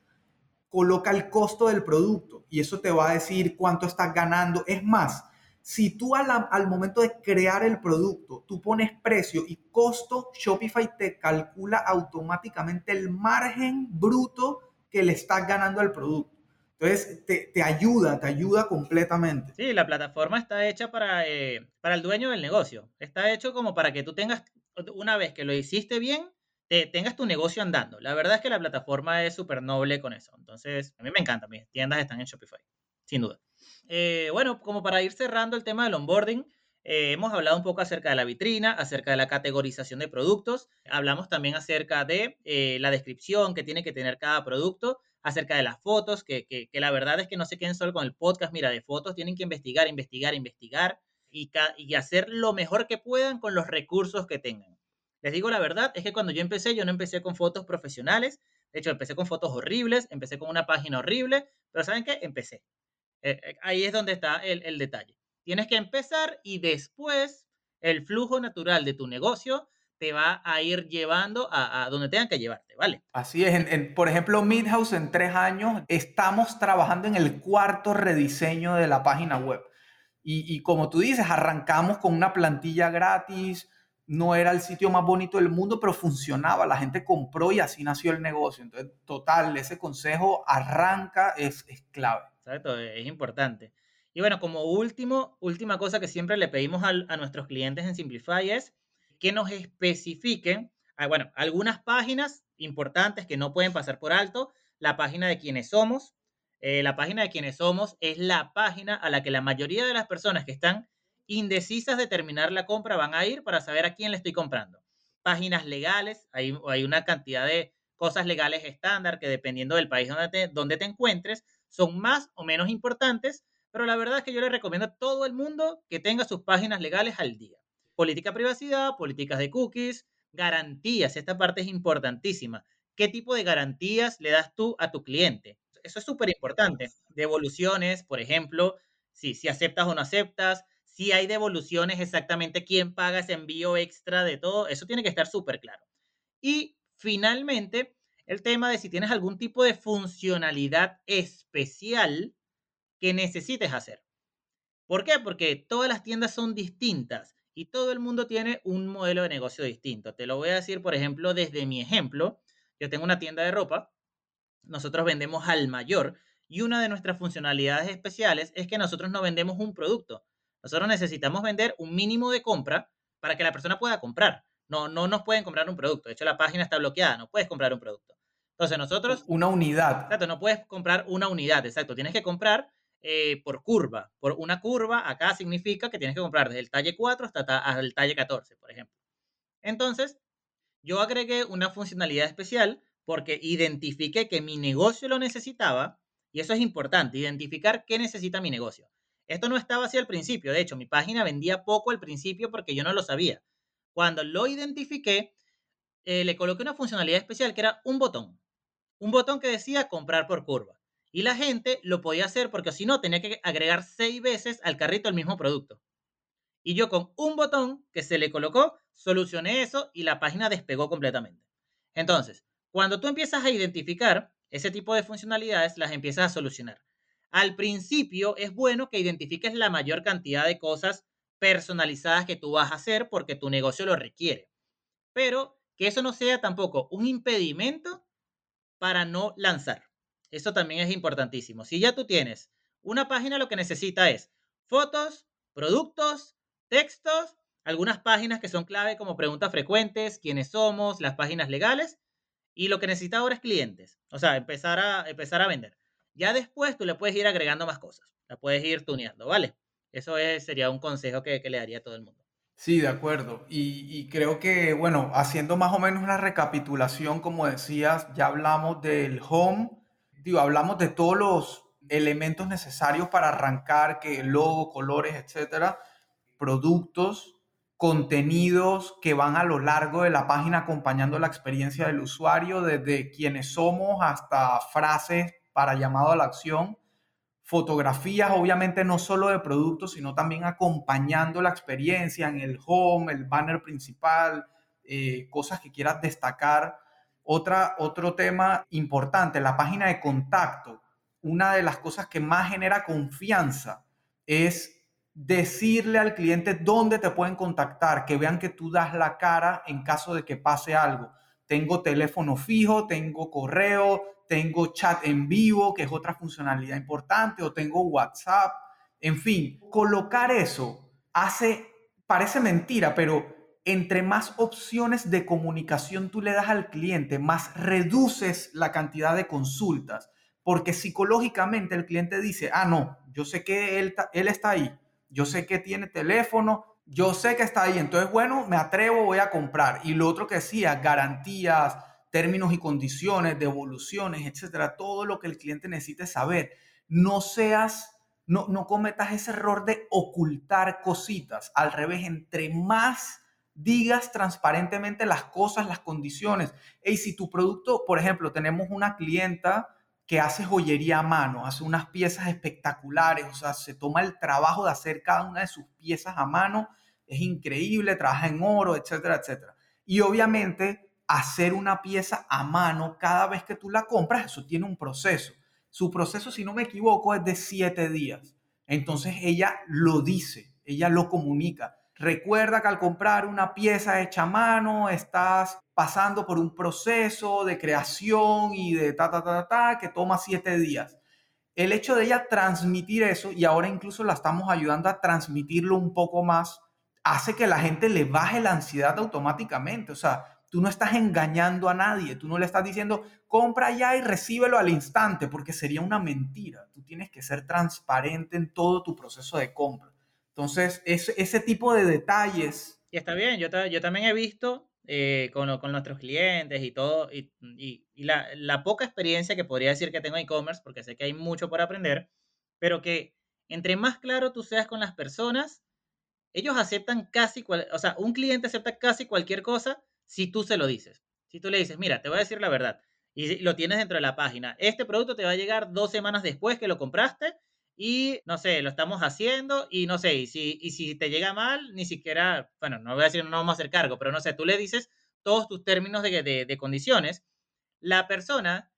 coloca el costo del producto y eso te va a decir cuánto estás ganando. Es más, si tú al, momento de crear el producto, tú pones precio y costo, Shopify te calcula automáticamente el margen bruto que le estás ganando al producto. Entonces, te, ayuda, te ayuda completamente. Sí, la plataforma está hecha para, eh, para el dueño del negocio. Está hecho como para que tú tengas, una vez que lo hiciste bien, te, tengas tu negocio andando. La verdad es que la plataforma es súper noble con eso. Entonces, a mí me encanta. Mis tiendas están en Shopify, sin duda. Eh, bueno, como para ir cerrando el tema del onboarding, eh, hemos hablado un poco acerca de la vitrina, acerca de la categorización de productos, hablamos también acerca de eh, la descripción que tiene que tener cada producto, acerca de las fotos, que, que, la verdad es que no se queden solo con el podcast, mira, de fotos tienen que investigar, investigar, investigar y, y hacer lo mejor que puedan con los recursos que tengan. Les digo la verdad, es que cuando yo empecé, yo no empecé con fotos profesionales, de hecho empecé con fotos horribles, empecé con una página horrible, pero ¿saben qué? Empecé. Eh, eh, ahí es donde está el, detalle. Tienes que empezar y después el flujo natural de tu negocio te va a ir llevando a, donde tengan que llevarte, ¿vale? Así es. por ejemplo, Midhouse en tres años estamos trabajando en el cuarto rediseño de la página web. Y, y, como tú dices, arrancamos con una plantilla gratis, no era el sitio más bonito del mundo, pero funcionaba, la gente compró y así nació el negocio. Entonces, total, ese consejo arranca, es, es clave. Exacto, es importante. Y bueno, como último, última cosa que siempre le pedimos a, nuestros clientes en Simplify es que nos especifiquen, ah, bueno, algunas páginas importantes que no pueden pasar por alto, la página de quienes somos. Eh, la página de quienes somos es la página a la que la mayoría de las personas que están indecisas de terminar la compra van a ir para saber a quién le estoy comprando. Páginas legales, hay, hay una cantidad de cosas legales estándar que dependiendo del país donde donde te encuentres, son más o menos importantes, pero la verdad es que yo le recomiendo a todo el mundo que tenga sus páginas legales al día. Política de privacidad, políticas de cookies, garantías, esta parte es importantísima. ¿Qué tipo de garantías le das tú a tu cliente? Eso es súper importante. Devoluciones, por ejemplo, si, si aceptas o no aceptas, si hay devoluciones, exactamente quién paga ese envío extra de todo, eso tiene que estar súper claro. Y finalmente, el tema de si tienes algún tipo de funcionalidad especial que necesites hacer. ¿Por qué? Porque todas las tiendas son distintas y todo el mundo tiene un modelo de negocio distinto. Te lo voy a decir, por ejemplo, desde mi ejemplo. Yo tengo una tienda de ropa, nosotros vendemos al mayor y una de nuestras funcionalidades especiales es que nosotros no vendemos un producto, nosotros necesitamos vender un mínimo de compra para que la persona pueda comprar. No, no nos pueden comprar un producto. De hecho, la página está bloqueada, no puedes comprar un producto. Entonces, nosotros... Una unidad. Exacto, no puedes comprar una unidad, exacto. Tienes que comprar eh, por curva. Por una curva, acá significa que tienes que comprar desde el talle 4 hasta, el talle 14, por ejemplo. Entonces, yo agregué una funcionalidad especial porque identifiqué que mi negocio lo necesitaba y eso es importante, identificar qué necesita mi negocio. Esto no estaba así al principio, de hecho, mi página vendía poco al principio porque yo no lo sabía. Cuando lo identifiqué, eh, le coloqué una funcionalidad especial que era un botón. Un botón que decía comprar por curva. Y la gente lo podía hacer porque si no tenía que agregar seis veces al carrito el mismo producto. Y yo con un botón que se le colocó, solucioné eso y la página despegó completamente. Entonces, cuando tú empiezas a identificar ese tipo de funcionalidades, las empiezas a solucionar. Al principio es bueno que identifiques la mayor cantidad de cosas personalizadas que tú vas a hacer porque tu negocio lo requiere. Pero que eso no sea tampoco un impedimento para no lanzar. Eso también es importantísimo. Si ya tú tienes una página, lo que necesita es fotos, productos, textos, algunas páginas que son clave como preguntas frecuentes, quiénes somos, las páginas legales. Y lo que necesita ahora es clientes. O sea, empezar a, empezar a vender. Ya después tú le puedes ir agregando más cosas, la puedes ir tuneando, ¿vale? Eso sería un consejo que, le daría a todo el mundo. Sí, de acuerdo. Y, creo que, bueno, haciendo más o menos una recapitulación, como decías, ya hablamos del home, digo, hablamos de todos los elementos necesarios para arrancar, que logo, colores, etcétera, productos, contenidos que van a lo largo de la página acompañando la experiencia del usuario, desde quienes somos hasta frases para llamado a la acción, fotografías, obviamente no solo de productos, sino también acompañando la experiencia en el home, el banner principal, eh, cosas que quieras destacar. Otra, otro tema importante, la página de contacto. Una de las cosas que más genera confianza es decirle al cliente dónde te pueden contactar, que vean que tú das la cara en caso de que pase algo. Tengo teléfono fijo, tengo correo, tengo chat en vivo, que es otra funcionalidad importante, o tengo WhatsApp. En fin, colocar eso hace, parece mentira, pero entre más opciones de comunicación tú le das al cliente, más reduces la cantidad de consultas, porque psicológicamente el cliente dice, ah, no, yo sé que él, él está ahí, yo sé que tiene teléfono, yo sé que está ahí, entonces bueno, me atrevo, voy a comprar. Y lo otro que decía, garantías, términos y condiciones, devoluciones, etcétera, todo lo que el cliente necesite saber. No seas, no, no cometas ese error de ocultar cositas. Al revés, entre más digas transparentemente las cosas, las condiciones. Y si tu producto, por ejemplo, tenemos una clienta que hace joyería a mano, hace unas piezas espectaculares, o sea, se toma el trabajo de hacer cada una de sus piezas a mano, es increíble, trabaja en oro, etcétera, etcétera. Y obviamente hacer una pieza a mano cada vez que tú la compras, eso tiene un proceso. Su proceso, si no me equivoco, es de siete días. Entonces ella lo dice, ella lo comunica. Recuerda que al comprar una pieza hecha a mano estás pasando por un proceso de creación y de ta, ta, ta, ta, que toma siete días. El hecho de ella transmitir eso, y ahora incluso la estamos ayudando a transmitirlo un poco más, hace que la gente le baje la ansiedad automáticamente. O sea, tú no estás engañando a nadie, tú no le estás diciendo, compra ya y recíbelo al instante, porque sería una mentira. Tú tienes que ser transparente en todo tu proceso de compra. Entonces, ese tipo de detalles. Y está bien, yo, también he visto eh, con, con, nuestros clientes y todo, y, la, poca experiencia que podría decir que tengo en e-commerce, porque sé que hay mucho por aprender, pero que entre más claro tú seas con las personas, ellos aceptan casi, cual, o sea, un cliente acepta casi cualquier cosa si tú se lo dices. Si tú le dices, mira, te voy a decir la verdad, y lo tienes dentro de la página, este producto te va a llegar dos semanas después que lo compraste y no sé, lo estamos haciendo y no sé, y si, y si te llega mal, ni siquiera, bueno, no voy a decir no vamos a hacer cargo, pero no sé, tú le dices todos tus términos de, de, de condiciones, la persona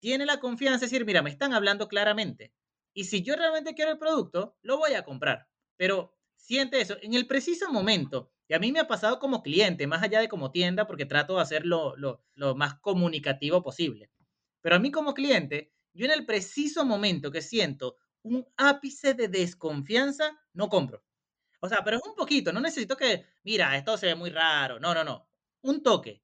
tiene la confianza de decir, mira, me están hablando claramente. Y si yo realmente quiero el producto, lo voy a comprar. Pero siente eso en el preciso momento. Y a mí me ha pasado como cliente, más allá de como tienda, porque trato de hacer lo, lo, más comunicativo posible. Pero a mí como cliente, yo en el preciso momento que siento un ápice de desconfianza, no compro. O sea, pero es un poquito, no necesito que, mira, esto se ve muy raro. No, no, no. Un toque.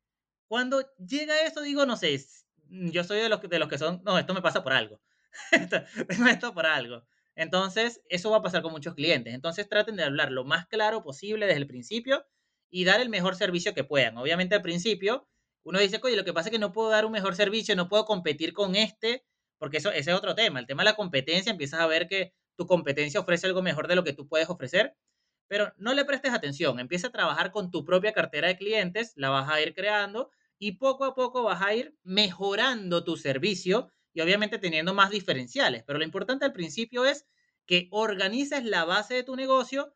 Cuando llega eso, digo, no sé, yo soy de los, de los que son, no, esto me pasa por algo. Tengo esto por algo. Entonces, eso va a pasar con muchos clientes. Entonces, traten de hablar lo más claro posible desde el principio y dar el mejor servicio que puedan. Obviamente, al principio, uno dice, oye, lo que pasa es que no puedo dar un mejor servicio, no puedo competir con este porque eso, ese es otro tema. El tema de la competencia, empiezas a ver que tu competencia ofrece algo mejor de lo que tú puedes ofrecer, pero no le prestes atención. Empieza a trabajar con tu propia cartera de clientes, la vas a ir creando y poco a poco vas a ir mejorando tu servicio y obviamente teniendo más diferenciales. Pero lo importante al principio es que organices la base de tu negocio,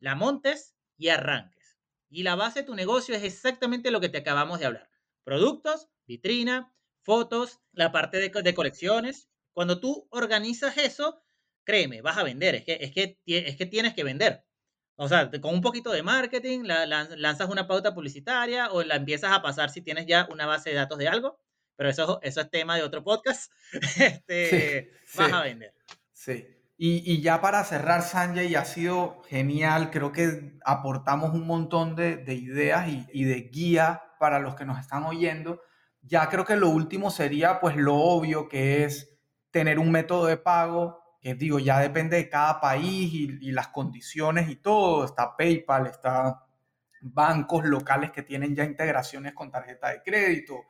la montes y arranques. Y la base de tu negocio es exactamente lo que te acabamos de hablar. Productos, vitrina, fotos, la parte de, colecciones. Cuando tú organizas eso, créeme, vas a vender. Es que, es que, es que tienes que vender. O sea, con un poquito de marketing, la, lanzas una pauta publicitaria o la empiezas a pasar si tienes ya una base de datos de algo. Pero eso, eso es tema de otro podcast. Este, vas a vender. Sí. Y, y, ya para cerrar, Sanjay, ha sido genial. Creo que aportamos un montón de, de ideas y, y, de guía para los que nos están oyendo. Ya creo que lo último sería pues lo obvio que es tener un método de pago, que digo, ya depende de cada país y, las condiciones y todo. Está PayPal, está bancos locales que tienen ya integraciones con tarjeta de crédito,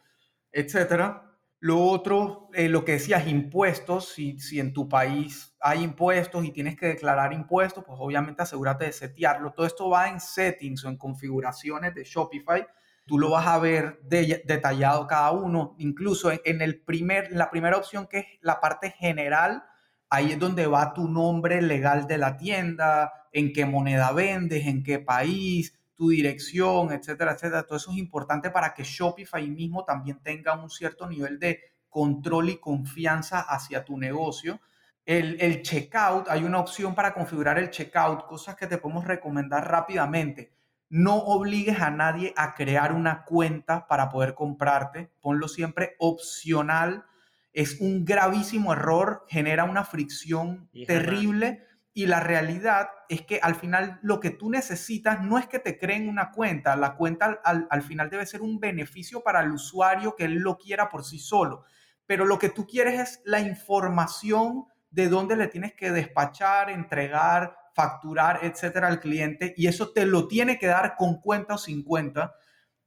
etcétera. Lo otro, eh, lo que decías, impuestos, si, si en tu país hay impuestos y tienes que declarar impuestos, pues obviamente asegúrate de setearlo. Todo esto va en settings o en configuraciones de Shopify. Tú lo vas a ver detallado cada uno. Incluso en, el primer, la primera opción que es la parte general, ahí es donde va tu nombre legal de la tienda, en qué moneda vendes, en qué país, tu dirección, etcétera, etcétera. Todo eso es importante para que Shopify mismo también tenga un cierto nivel de control y confianza hacia tu negocio. El, el checkout, hay una opción para configurar el checkout, cosas que te podemos recomendar rápidamente. No obligues a nadie a crear una cuenta para poder comprarte. Ponlo siempre opcional. Es un gravísimo error, genera una fricción terrible y la realidad es que al final lo que tú necesitas no es que te creen una cuenta, la cuenta al, final debe ser un beneficio para el usuario que él lo quiera por sí solo, pero lo que tú quieres es la información de dónde le tienes que despachar, entregar, facturar, etcétera al cliente y eso te lo tiene que dar con cuenta o sin cuenta.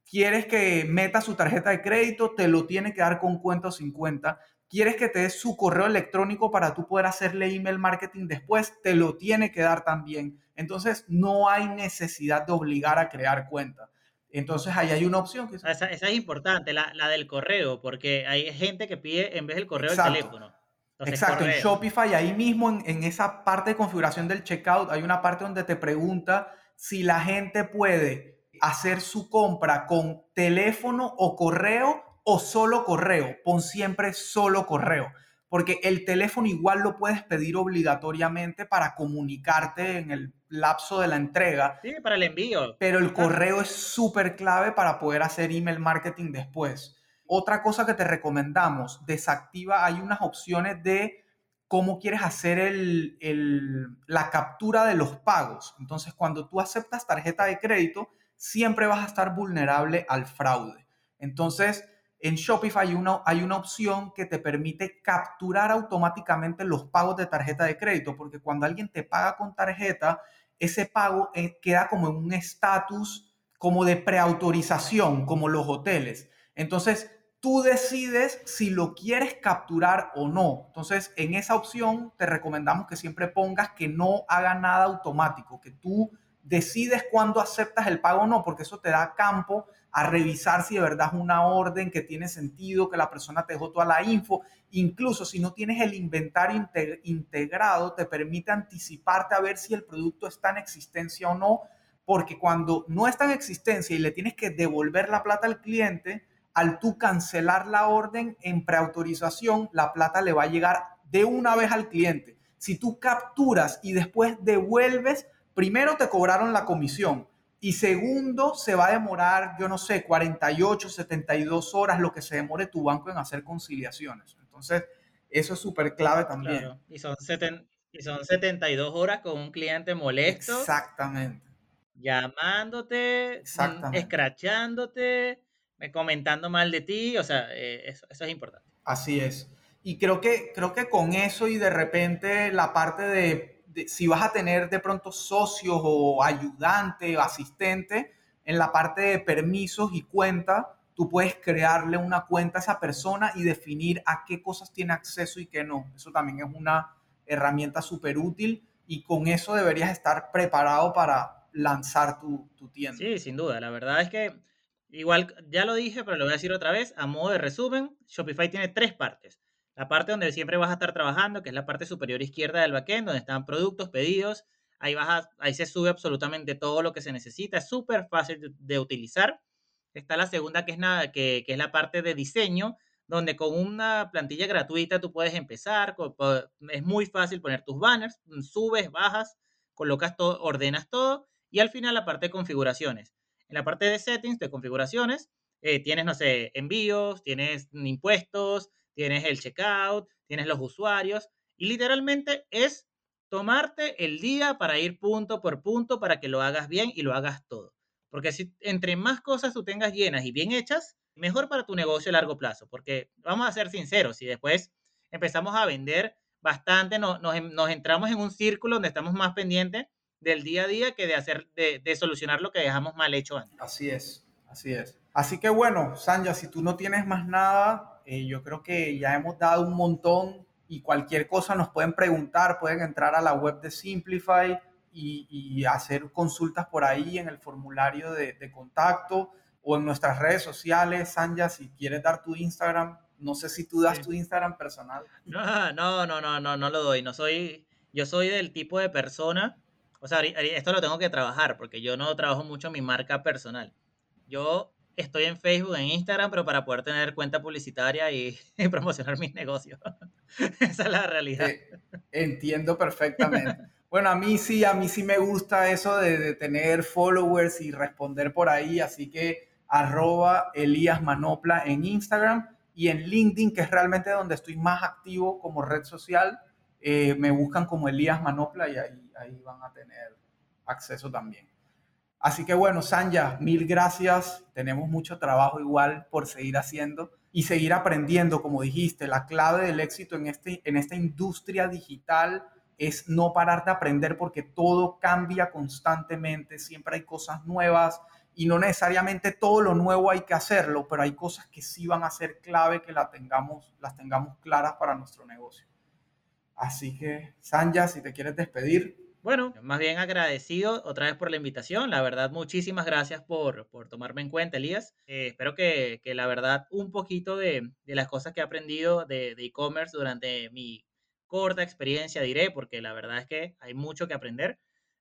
Quieres que meta su tarjeta de crédito, te lo tiene que dar con cuenta o sin cuenta quieres que te dé su correo electrónico para tú poder hacerle email marketing después, te lo tiene que dar también. Entonces, no hay necesidad de obligar a crear cuenta. Entonces, ahí hay una opción. Que... Esa, es importante, la, del correo, porque hay gente que pide en vez del correo el teléfono. Exacto, en Shopify, ahí mismo en, en esa parte de configuración del checkout, hay una parte donde te pregunta si la gente puede hacer su compra con teléfono o correo o solo correo. Pon siempre solo correo, porque el teléfono igual lo puedes pedir obligatoriamente para comunicarte en el lapso de la entrega. Sí, para el envío. Pero el correo es súper clave para poder hacer email marketing después. Otra cosa que te recomendamos, desactiva, hay unas opciones de cómo quieres hacer el, la captura de los pagos. Entonces, cuando tú aceptas tarjeta de crédito, siempre vas a estar vulnerable al fraude. Entonces, en Shopify hay una, hay una opción que te permite capturar automáticamente los pagos de tarjeta de crédito, porque cuando alguien te paga con tarjeta, ese pago eh, queda como en un estatus como de preautorización, como los hoteles. Entonces, tú decides si lo quieres capturar o no. Entonces, en esa opción te recomendamos que siempre pongas que no haga nada automático, que tú decides cuándo aceptas el pago o no, porque eso te da campo a revisar si de verdad es una orden que tiene sentido, que la persona te dejó toda la info. Incluso si no tienes el inventario integrado, te permite anticiparte a ver si el producto está en existencia o no, porque cuando no está en existencia y le tienes que devolver la plata al cliente, al tú cancelar la orden en preautorización, la plata le va a llegar de una vez al cliente. Si tú capturas y después devuelves, primero te cobraron la comisión, y segundo, se va a demorar, yo no sé, 48, 72 horas, lo que se demore tu banco en hacer conciliaciones. Entonces, eso es súper clave también. Y, son y son 72 horas con un cliente molesto. Exactamente. Llamándote, mm, escrachándote, comentando mal de ti. O sea, eh, eso, eso es importante. Así es. Y creo que, creo que con eso y de repente la parte de si vas a tener de pronto socios o ayudante o asistente, en la parte de permisos y cuenta, tú puedes crearle una cuenta a esa persona y definir a qué cosas tiene acceso y qué no. Eso también es una herramienta súper útil y con eso deberías estar preparado para lanzar tu, tu, tienda. Sí, sin duda. La verdad es que igual ya lo dije, pero lo voy a decir otra vez. A modo de resumen, Shopify tiene tres partes. La parte donde siempre vas a estar trabajando, que es la parte superior izquierda del backend, donde están productos, pedidos. Ahí, ahí se sube absolutamente todo lo que se necesita. Es súper fácil de, utilizar. Está la segunda, que es, nada, que, que es la parte de diseño, donde con una plantilla gratuita tú puedes empezar. Es muy fácil poner tus banners, subes, bajas, colocas todo, ordenas todo. Y al final la parte de configuraciones. En la parte de settings, de configuraciones, eh, tienes, no sé, envíos, tienes impuestos, tienes el checkout, tienes los usuarios y literalmente es tomarte el día para ir punto por punto para que lo hagas bien y lo hagas todo. Porque si entre más cosas tú tengas llenas y bien hechas, mejor para tu negocio a largo plazo. Porque vamos a ser sinceros, si después empezamos a vender bastante, nos, entramos en un círculo donde estamos más pendientes del día a día que de hacer, de, de solucionar lo que dejamos mal hecho antes. Así es, así es. Así que bueno, Sanja, si tú no tienes más nada, Eh, yo creo que ya hemos dado un montón y cualquier cosa nos pueden preguntar, pueden entrar a la web de Simplify y, hacer consultas por ahí en el formulario de, contacto o en nuestras redes sociales. Sanja, si quieres dar tu Instagram, no sé si tú das tu Instagram personal. No, no, no, no, no, no lo doy. No soy, yo soy del tipo de persona, o sea, esto lo tengo que trabajar porque yo no trabajo mucho mi marca personal. Yo estoy en Facebook, en Instagram, pero para poder tener cuenta publicitaria y, promocionar mis negocios. Esa es la realidad. entiendo perfectamente. Bueno, a mí sí, a mí sí me gusta eso de, tener followers y responder por ahí, así que arroba Elías Manopla en Instagram y en LinkedIn, que es realmente donde estoy más activo como red social, eh, me buscan como Elías Manopla y ahí, ahí van a tener acceso también. Así que bueno, Sanja, mil gracias. Tenemos mucho trabajo igual por seguir haciendo y seguir aprendiendo, como dijiste, la clave del éxito en, este, en esta industria digital es no parar de aprender porque todo cambia constantemente, siempre hay cosas nuevas y no necesariamente todo lo nuevo hay que hacerlo, pero hay cosas que sí van a ser clave que la tengamos, las tengamos claras para nuestro negocio. Así que, Sanja, si te quieres despedir. Bueno, más bien agradecido otra vez por la invitación. La verdad, muchísimas gracias por, tomarme en cuenta, Elías. Eh, espero que, la verdad, un poquito de, las cosas que he aprendido de e-commerce durante mi corta experiencia, diré, porque la verdad es que hay mucho que aprender,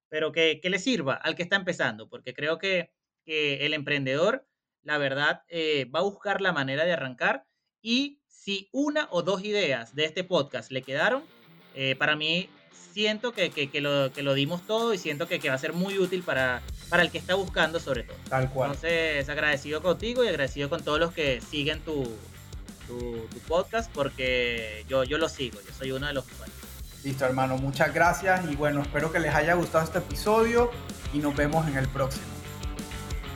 pero que, le sirva al que está empezando, porque creo que, el emprendedor, la verdad, eh, va a buscar la manera de arrancar y si una o dos ideas de este podcast le quedaron, eh, para mí siento que, que, lo, que lo dimos todo y siento que, que va a ser muy útil para, para el que está buscando sobre todo. Tal cual. Entonces, agradecido contigo y agradecido con todos los que siguen tu, tu, podcast porque yo, yo lo sigo, yo soy uno de los usuarios. Listo, hermano, muchas gracias y bueno, espero que les haya gustado este episodio y nos vemos en el próximo.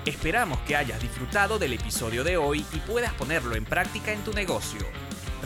Esperamos que hayas disfrutado del episodio de hoy y puedas ponerlo en práctica en tu negocio.